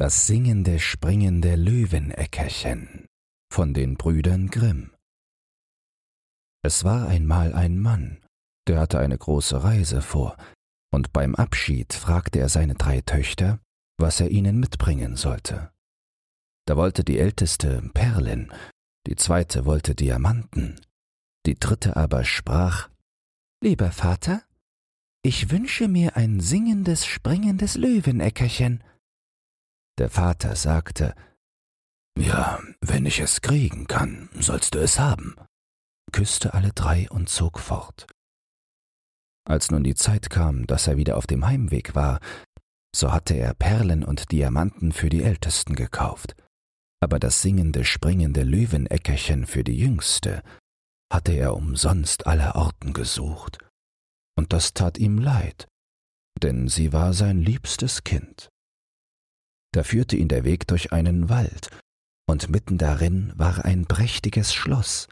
Das singende, springende Löweneckerchen von den Brüdern Grimm. Es war einmal ein Mann, der hatte eine große Reise vor, und beim Abschied fragte er seine drei Töchter, was er ihnen mitbringen sollte. Da wollte die älteste Perlen, die zweite wollte Diamanten, die dritte aber sprach Lieber Vater, ich wünsche mir ein singendes, springendes Löweneckerchen. Der Vater sagte, Ja, wenn ich es kriegen kann, sollst du es haben, küsste alle drei und zog fort. Als nun die Zeit kam, dass er wieder auf dem Heimweg war, so hatte er Perlen und Diamanten für die Ältesten gekauft, aber das singende, springende Löweneckerchen für die Jüngste hatte er umsonst aller Orten gesucht, und das tat ihm leid, denn sie war sein liebstes Kind. Da führte ihn der Weg durch einen Wald, und mitten darin war ein prächtiges Schloss,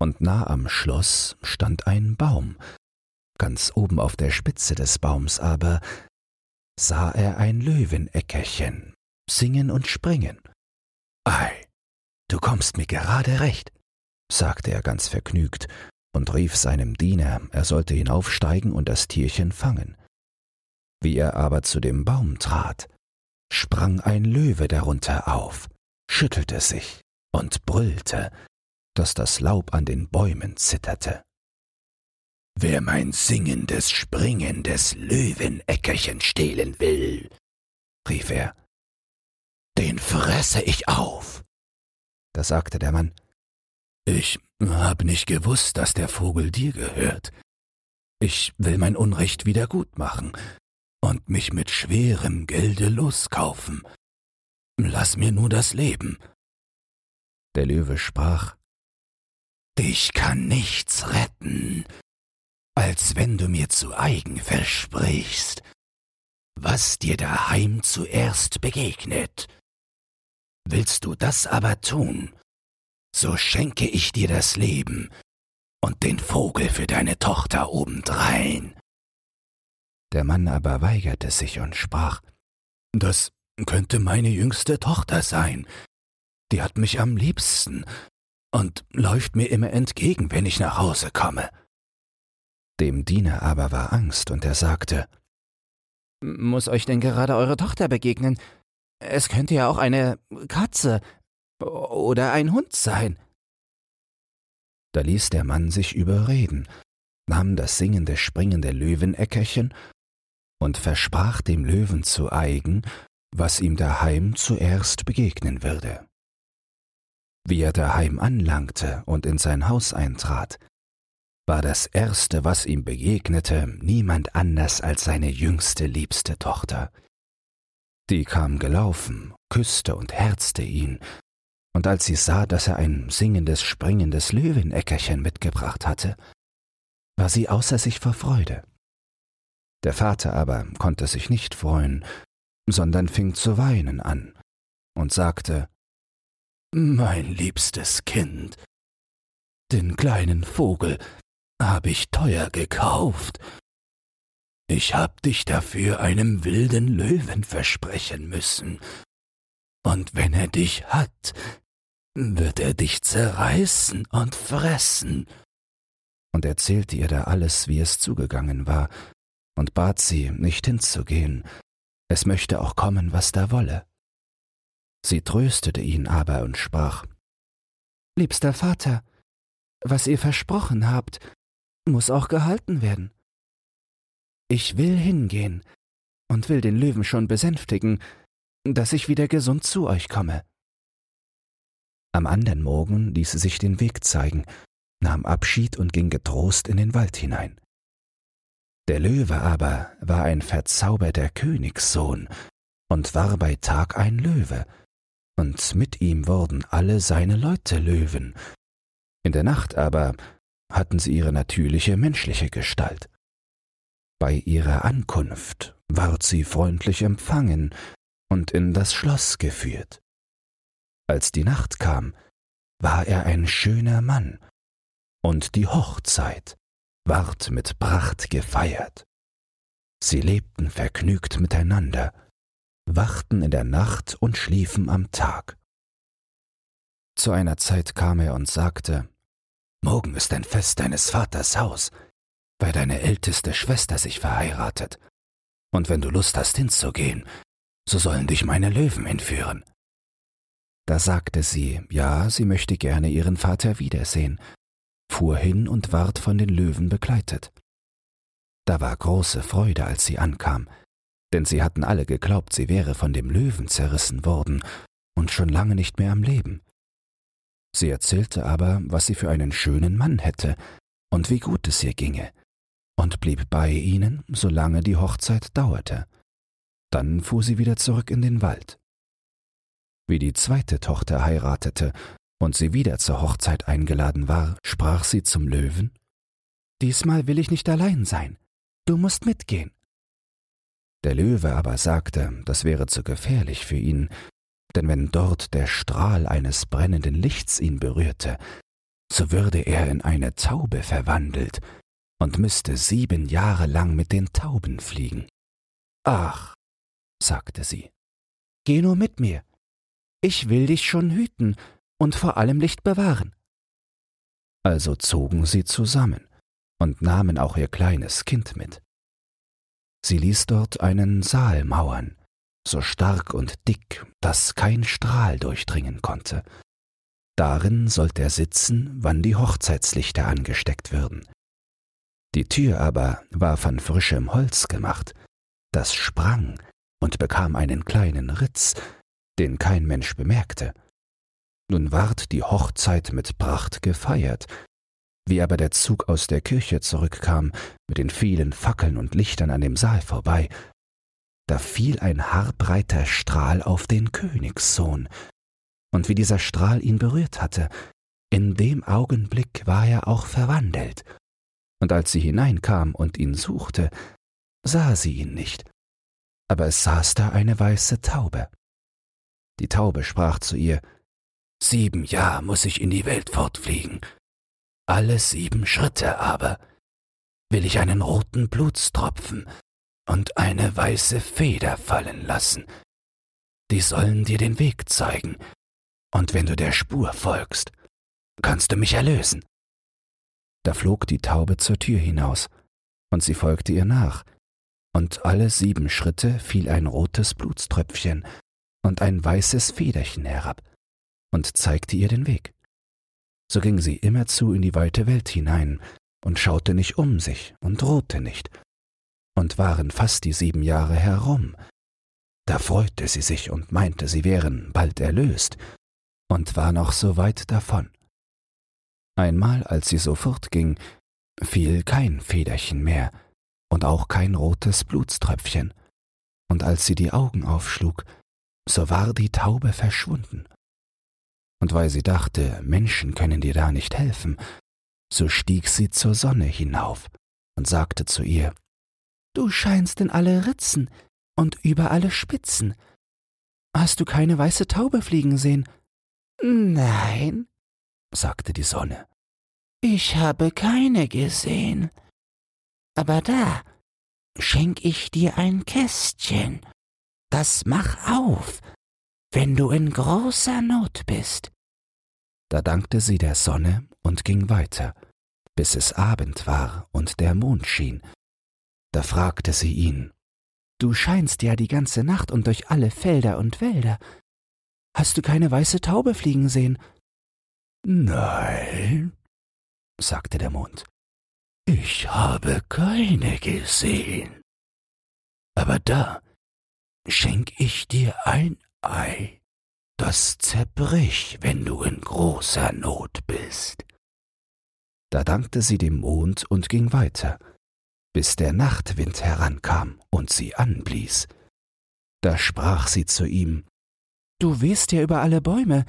und nah am Schloss stand ein Baum, ganz oben auf der Spitze des Baums aber sah er ein Löweneckerchen singen und springen. Ei, du kommst mir gerade recht, sagte er ganz vergnügt und rief seinem Diener, er sollte hinaufsteigen und das Tierchen fangen. Wie er aber zu dem Baum trat, sprang ein Löwe darunter auf, schüttelte sich und brüllte, dass das Laub an den Bäumen zitterte. Wer mein singendes, springendes Löweneckerchen stehlen will, rief er, den fresse ich auf. Da sagte der Mann, ich hab nicht gewusst, dass der Vogel dir gehört. Ich will mein Unrecht wieder gut machen und mich mit schwerem Gelde loskaufen. Lass mir nur das Leben. Der Löwe sprach, Dich kann nichts retten, als wenn du mir zu eigen versprichst, was dir daheim zuerst begegnet. Willst du das aber tun, so schenke ich dir das Leben und den Vogel für deine Tochter obendrein. Der Mann aber weigerte sich und sprach, Das könnte meine jüngste Tochter sein, die hat mich am liebsten und läuft mir immer entgegen, wenn ich nach Hause komme. Dem Diener aber war Angst, und er sagte, Muss euch denn gerade eure Tochter begegnen? Es könnte ja auch eine Katze oder ein Hund sein. Da ließ der Mann sich überreden, nahm das singende, springende Löweneckerchen und versprach dem Löwen zu eigen, was ihm daheim zuerst begegnen würde. Wie er daheim anlangte und in sein Haus eintrat, war das Erste, was ihm begegnete, niemand anders als seine jüngste liebste Tochter. Die kam gelaufen, küsste und herzte ihn und als sie sah, dass er ein singendes, springendes Löweneckerchen mitgebracht hatte, war sie außer sich vor Freude. Der Vater aber konnte sich nicht freuen, sondern fing zu weinen an und sagte Mein liebstes Kind, den kleinen Vogel hab ich teuer gekauft. Ich hab dich dafür einem wilden Löwen versprechen müssen. Und wenn er dich hat, wird er dich zerreißen und fressen. Und erzählte ihr da alles, wie es zugegangen war, und bat sie, nicht hinzugehen, es möchte auch kommen, was da wolle. Sie tröstete ihn aber und sprach Liebster Vater, was ihr versprochen habt, muss auch gehalten werden. Ich will hingehen und will den Löwen schon besänftigen, dass ich wieder gesund zu euch komme. Am andern Morgen ließ sie sich den Weg zeigen, nahm Abschied und ging getrost in den Wald hinein. Der Löwe aber war ein verzauberter Königssohn und war bei Tag ein Löwe, und mit ihm wurden alle seine Leute Löwen. In der Nacht aber hatten sie ihre natürliche menschliche Gestalt. Bei ihrer Ankunft ward sie freundlich empfangen und in das Schloss geführt. Als die Nacht kam, war er ein schöner Mann, und die Hochzeit ward mit Pracht gefeiert. Sie lebten vergnügt miteinander wachten in der Nacht und schliefen am Tag. Zu einer Zeit kam er und sagte, Morgen ist ein Fest deines Vaters Haus, weil deine älteste Schwester sich verheiratet. Und wenn du Lust hast hinzugehen, so sollen dich meine Löwen entführen. Da sagte sie, ja, sie möchte gerne ihren Vater wiedersehen, fuhr hin und ward von den Löwen begleitet. Da war große Freude, als sie ankam, denn sie hatten alle geglaubt, sie wäre von dem Löwen zerrissen worden und schon lange nicht mehr am Leben. Sie erzählte aber, was sie für einen schönen Mann hätte und wie gut es ihr ginge, und blieb bei ihnen, solange die Hochzeit dauerte. Dann fuhr sie wieder zurück in den Wald. Wie die zweite Tochter heiratete und sie wieder zur Hochzeit eingeladen war, sprach sie zum Löwen Diesmal will ich nicht allein sein, du musst mitgehen. Der Löwe aber sagte, das wäre zu gefährlich für ihn, denn wenn dort der Strahl eines brennenden Lichts ihn berührte, so würde er in eine Taube verwandelt und müsste sieben Jahre lang mit den Tauben fliegen. Ach, sagte sie, geh nur mit mir, ich will dich schon hüten und vor allem Licht bewahren. Also zogen sie zusammen und nahmen auch ihr kleines Kind mit. Sie ließ dort einen Saal mauern, so stark und dick, dass kein Strahl durchdringen konnte. Darin sollte er sitzen, wann die Hochzeitslichter angesteckt würden. Die Tür aber war von frischem Holz gemacht, das sprang und bekam einen kleinen Ritz, den kein Mensch bemerkte. Nun ward die Hochzeit mit Pracht gefeiert, wie aber der Zug aus der Kirche zurückkam, mit den vielen Fackeln und Lichtern an dem Saal vorbei, da fiel ein haarbreiter Strahl auf den Königssohn, und wie dieser Strahl ihn berührt hatte, in dem Augenblick war er auch verwandelt, und als sie hineinkam und ihn suchte, sah sie ihn nicht, aber es saß da eine weiße Taube. Die Taube sprach zu ihr, Sieben Jahr muss ich in die Welt fortfliegen, alle sieben Schritte aber will ich einen roten Blutstropfen und eine weiße Feder fallen lassen. Die sollen dir den Weg zeigen, und wenn du der Spur folgst, kannst du mich erlösen. Da flog die Taube zur Tür hinaus, und sie folgte ihr nach, und alle sieben Schritte fiel ein rotes Blutströpfchen und ein weißes Federchen herab und zeigte ihr den Weg. So ging sie immerzu in die weite Welt hinein und schaute nicht um sich und drohte nicht, und waren fast die sieben Jahre herum. Da freute sie sich und meinte, sie wären bald erlöst, und war noch so weit davon. Einmal, als sie so fortging, fiel kein Federchen mehr und auch kein rotes Blutströpfchen, und als sie die Augen aufschlug, so war die Taube verschwunden. Und weil sie dachte, Menschen können dir da nicht helfen, so stieg sie zur Sonne hinauf und sagte zu ihr, Du scheinst in alle Ritzen und über alle Spitzen. Hast du keine weiße Taube fliegen sehen? Nein, sagte die Sonne. Ich habe keine gesehen. Aber da schenk ich dir ein Kästchen. Das mach auf, wenn du in großer Not bist. Da dankte sie der Sonne und ging weiter, bis es Abend war und der Mond schien. Da fragte sie ihn, Du scheinst ja die ganze Nacht und durch alle Felder und Wälder. Hast du keine weiße Taube fliegen sehen? Nein, sagte der Mond, ich habe keine gesehen. Aber da schenk ich dir ein Ei, das zerbrich, wenn du in großer Not bist. Da dankte sie dem Mond und ging weiter, bis der Nachtwind herankam und sie anblies. Da sprach sie zu ihm, Du wehst ja über alle Bäume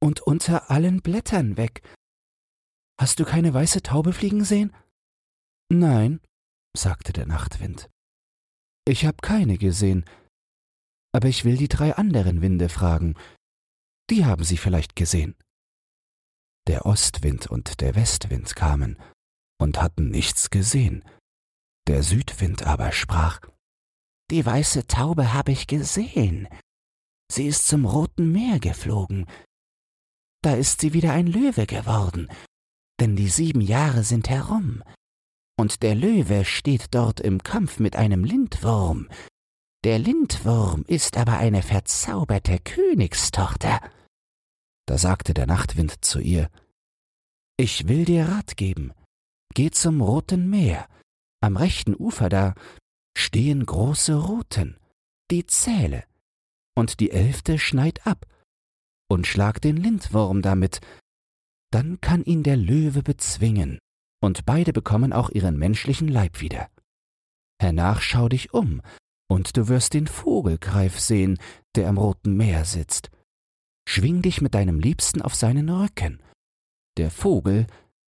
und unter allen Blättern weg. Hast du keine weiße Taube fliegen sehen? Nein, sagte der Nachtwind. Ich hab keine gesehen, aber ich will die drei anderen Winde fragen. Die haben sie vielleicht gesehen. Der Ostwind und der Westwind kamen und hatten nichts gesehen. Der Südwind aber sprach Die weiße Taube habe ich gesehen. Sie ist zum Roten Meer geflogen. Da ist sie wieder ein Löwe geworden, denn die sieben Jahre sind herum. Und der Löwe steht dort im Kampf mit einem Lindwurm. Der Lindwurm ist aber eine verzauberte Königstochter. Da sagte der Nachtwind zu ihr, Ich will dir Rat geben. Geh zum Roten Meer. Am rechten Ufer da stehen große Ruten, die zähle, und die elfte schneid ab, und schlag den Lindwurm damit, dann kann ihn der Löwe bezwingen, und beide bekommen auch ihren menschlichen Leib wieder. Hernach schau dich um, und du wirst den Vogelgreif sehen, der am Roten Meer sitzt. Schwing dich mit deinem Liebsten auf seinen Rücken. Der Vogel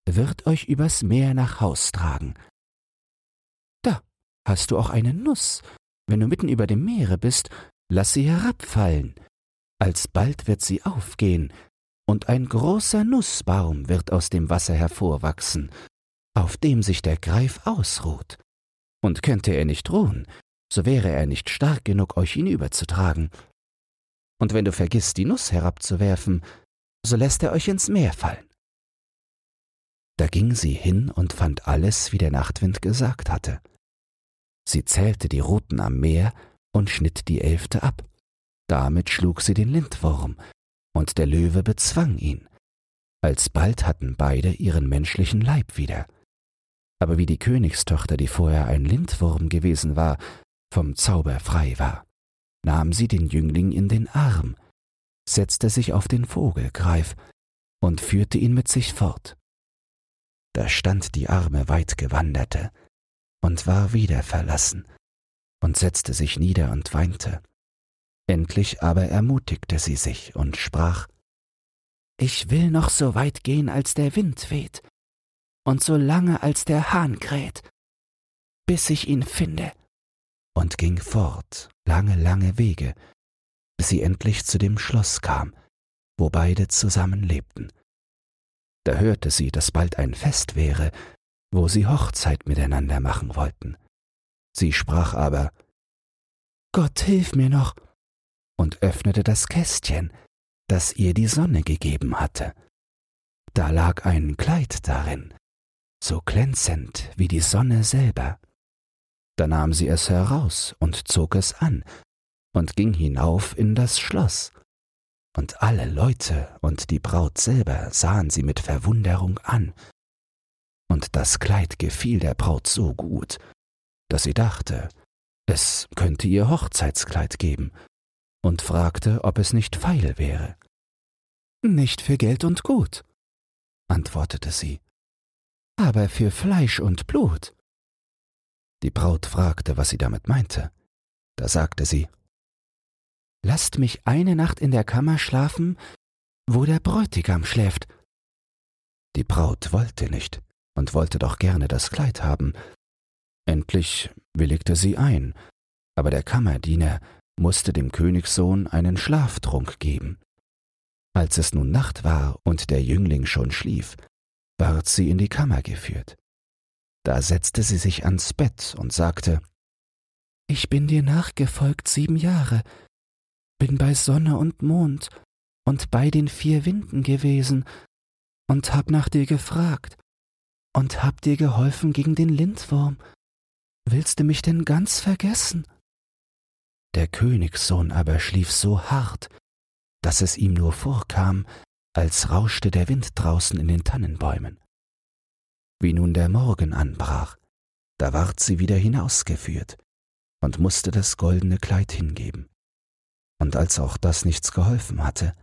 wird euch übers Meer nach Haus tragen, hast du auch eine Nuss. Wenn du mitten über dem Meere bist, lass sie herabfallen. Alsbald wird sie aufgehen, und ein großer Nussbaum wird aus dem Wasser hervorwachsen, auf dem sich der Greif ausruht. Und könnte er nicht ruhen, so wäre er nicht stark genug, euch hinüberzutragen. Und wenn du vergisst, die Nuss herabzuwerfen, so lässt er euch ins Meer fallen. Da ging sie hin und fand alles, wie der Nachtwind gesagt hatte. Sie zählte die Ruten am Meer und schnitt die elfte ab. Damit schlug sie den Lindwurm, und der Löwe bezwang ihn. Alsbald hatten beide ihren menschlichen Leib wieder. Aber wie die Königstochter, die vorher ein Lindwurm gewesen war, vom Zauber frei war, nahm sie den Jüngling in den Arm, setzte sich auf den Vogelgreif und führte ihn mit sich fort. Da stand die arme Weitgewanderte, und war wieder verlassen und setzte sich nieder und weinte. Endlich aber ermutigte sie sich und sprach Ich will noch so weit gehen, als der Wind weht, und so lange, als der Hahn kräht, bis ich ihn finde, und ging fort, lange, lange Wege, bis sie endlich zu dem Schloss kam, wo beide zusammen lebten. Da hörte sie, dass bald ein Fest wäre, wo sie Hochzeit miteinander machen wollten. Sie sprach aber Gott hilf mir noch und öffnete das Kästchen, das ihr die Sonne gegeben hatte. Da lag ein Kleid darin, so glänzend wie die Sonne selber. Da nahm sie es heraus und zog es an und ging hinauf in das Schloss. Und alle Leute und die Braut selber sahen sie mit Verwunderung an und das Kleid gefiel der Braut so gut, dass sie dachte, es könnte ihr Hochzeitskleid geben, und fragte, ob es nicht feil wäre. Nicht für Geld und Gut, antwortete sie, aber für Fleisch und Blut. Die Braut fragte, was sie damit meinte. Da sagte sie, Lasst mich eine Nacht in der Kammer schlafen, wo der Bräutigam schläft. Die Braut wollte nicht und wollte doch gerne das Kleid haben. Endlich willigte sie ein, aber der Kammerdiener musste dem Königssohn einen Schlaftrunk geben. Als es nun Nacht war und der Jüngling schon schlief, ward sie in die Kammer geführt. Da setzte sie sich ans Bett und sagte Ich bin dir nachgefolgt sieben Jahre, bin bei Sonne und Mond und bei den vier Winden gewesen und hab nach dir gefragt und hab dir geholfen gegen den Lindwurm. Willst du mich denn ganz vergessen? Der Königssohn aber schlief so hart, dass es ihm nur vorkam, als rauschte der Wind draußen in den Tannenbäumen. Wie nun der Morgen anbrach, da ward sie wieder hinausgeführt und musste das goldene Kleid hingeben. Und als auch das nichts geholfen hatte,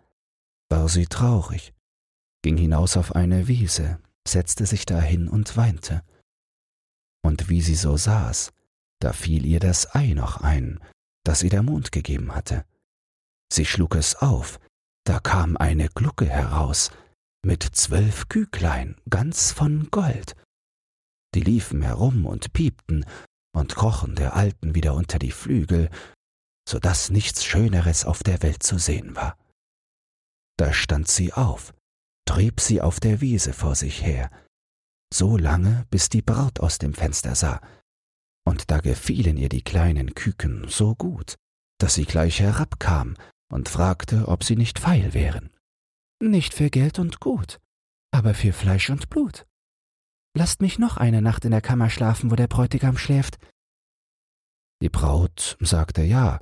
war sie traurig, ging hinaus auf eine Wiese, setzte sich dahin und weinte. Und wie sie so saß, da fiel ihr das Ei noch ein, das ihr der Mond gegeben hatte. Sie schlug es auf, da kam eine Glucke heraus, mit zwölf Küglein, ganz von Gold. Die liefen herum und piepten und krochen der Alten wieder unter die Flügel, so dass nichts Schöneres auf der Welt zu sehen war. Da stand sie auf, trieb sie auf der Wiese vor sich her, so lange, bis die Braut aus dem Fenster sah, und da gefielen ihr die kleinen Küken so gut, dass sie gleich herabkam und fragte, ob sie nicht feil wären. Nicht für Geld und Gut, aber für Fleisch und Blut. Lasst mich noch eine Nacht in der Kammer schlafen, wo der Bräutigam schläft. Die Braut sagte ja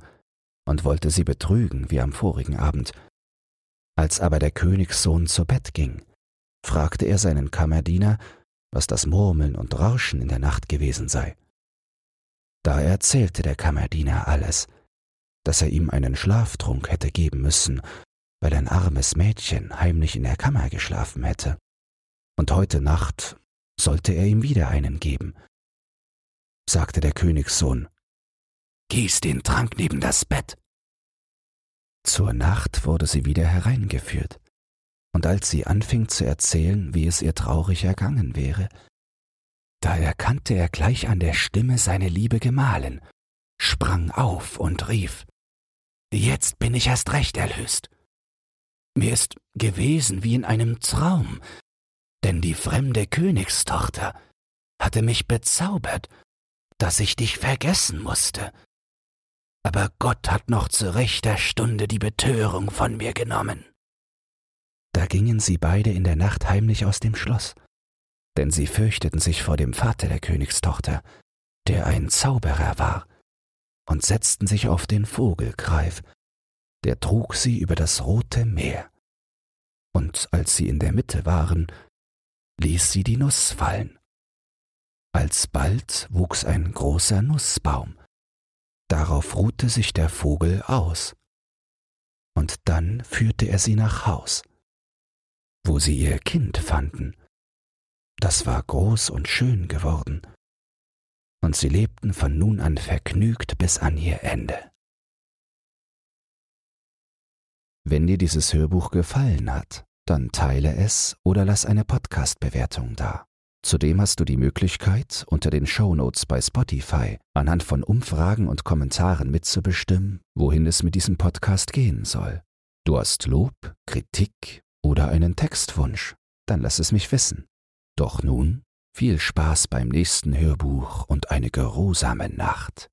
und wollte sie betrügen wie am vorigen Abend. Als aber der Königssohn zu Bett ging, fragte er seinen Kammerdiener, was das Murmeln und Rauschen in der Nacht gewesen sei. Da erzählte der Kammerdiener alles, dass er ihm einen Schlaftrunk hätte geben müssen, weil ein armes Mädchen heimlich in der Kammer geschlafen hätte. Und heute Nacht sollte er ihm wieder einen geben. Sagte der Königssohn, Gieß den Trank neben das Bett. Zur Nacht wurde sie wieder hereingeführt, und als sie anfing zu erzählen, wie es ihr traurig ergangen wäre, da erkannte er gleich an der Stimme seine liebe Gemahlin, sprang auf und rief Jetzt bin ich erst recht erlöst. Mir ist gewesen wie in einem Traum, denn die fremde Königstochter hatte mich bezaubert, dass ich dich vergessen musste. Aber Gott hat noch zu rechter Stunde die Betörung von mir genommen. Da gingen sie beide in der Nacht heimlich aus dem Schloss, denn sie fürchteten sich vor dem Vater der Königstochter, der ein Zauberer war, und setzten sich auf den Vogelgreif, der trug sie über das rote Meer. Und als sie in der Mitte waren, ließ sie die Nuss fallen. Alsbald wuchs ein großer Nussbaum. Darauf ruhte sich der Vogel aus. Und dann führte er sie nach Haus, wo sie ihr Kind fanden. Das war groß und schön geworden und sie lebten von nun an vergnügt bis an ihr Ende. Wenn dir dieses Hörbuch gefallen hat, dann teile es oder lass eine Podcast-Bewertung da. Zudem hast du die Möglichkeit, unter den Shownotes bei Spotify anhand von Umfragen und Kommentaren mitzubestimmen, wohin es mit diesem Podcast gehen soll. Du hast Lob, Kritik oder einen Textwunsch, dann lass es mich wissen. Doch nun viel Spaß beim nächsten Hörbuch und eine geruhsame Nacht.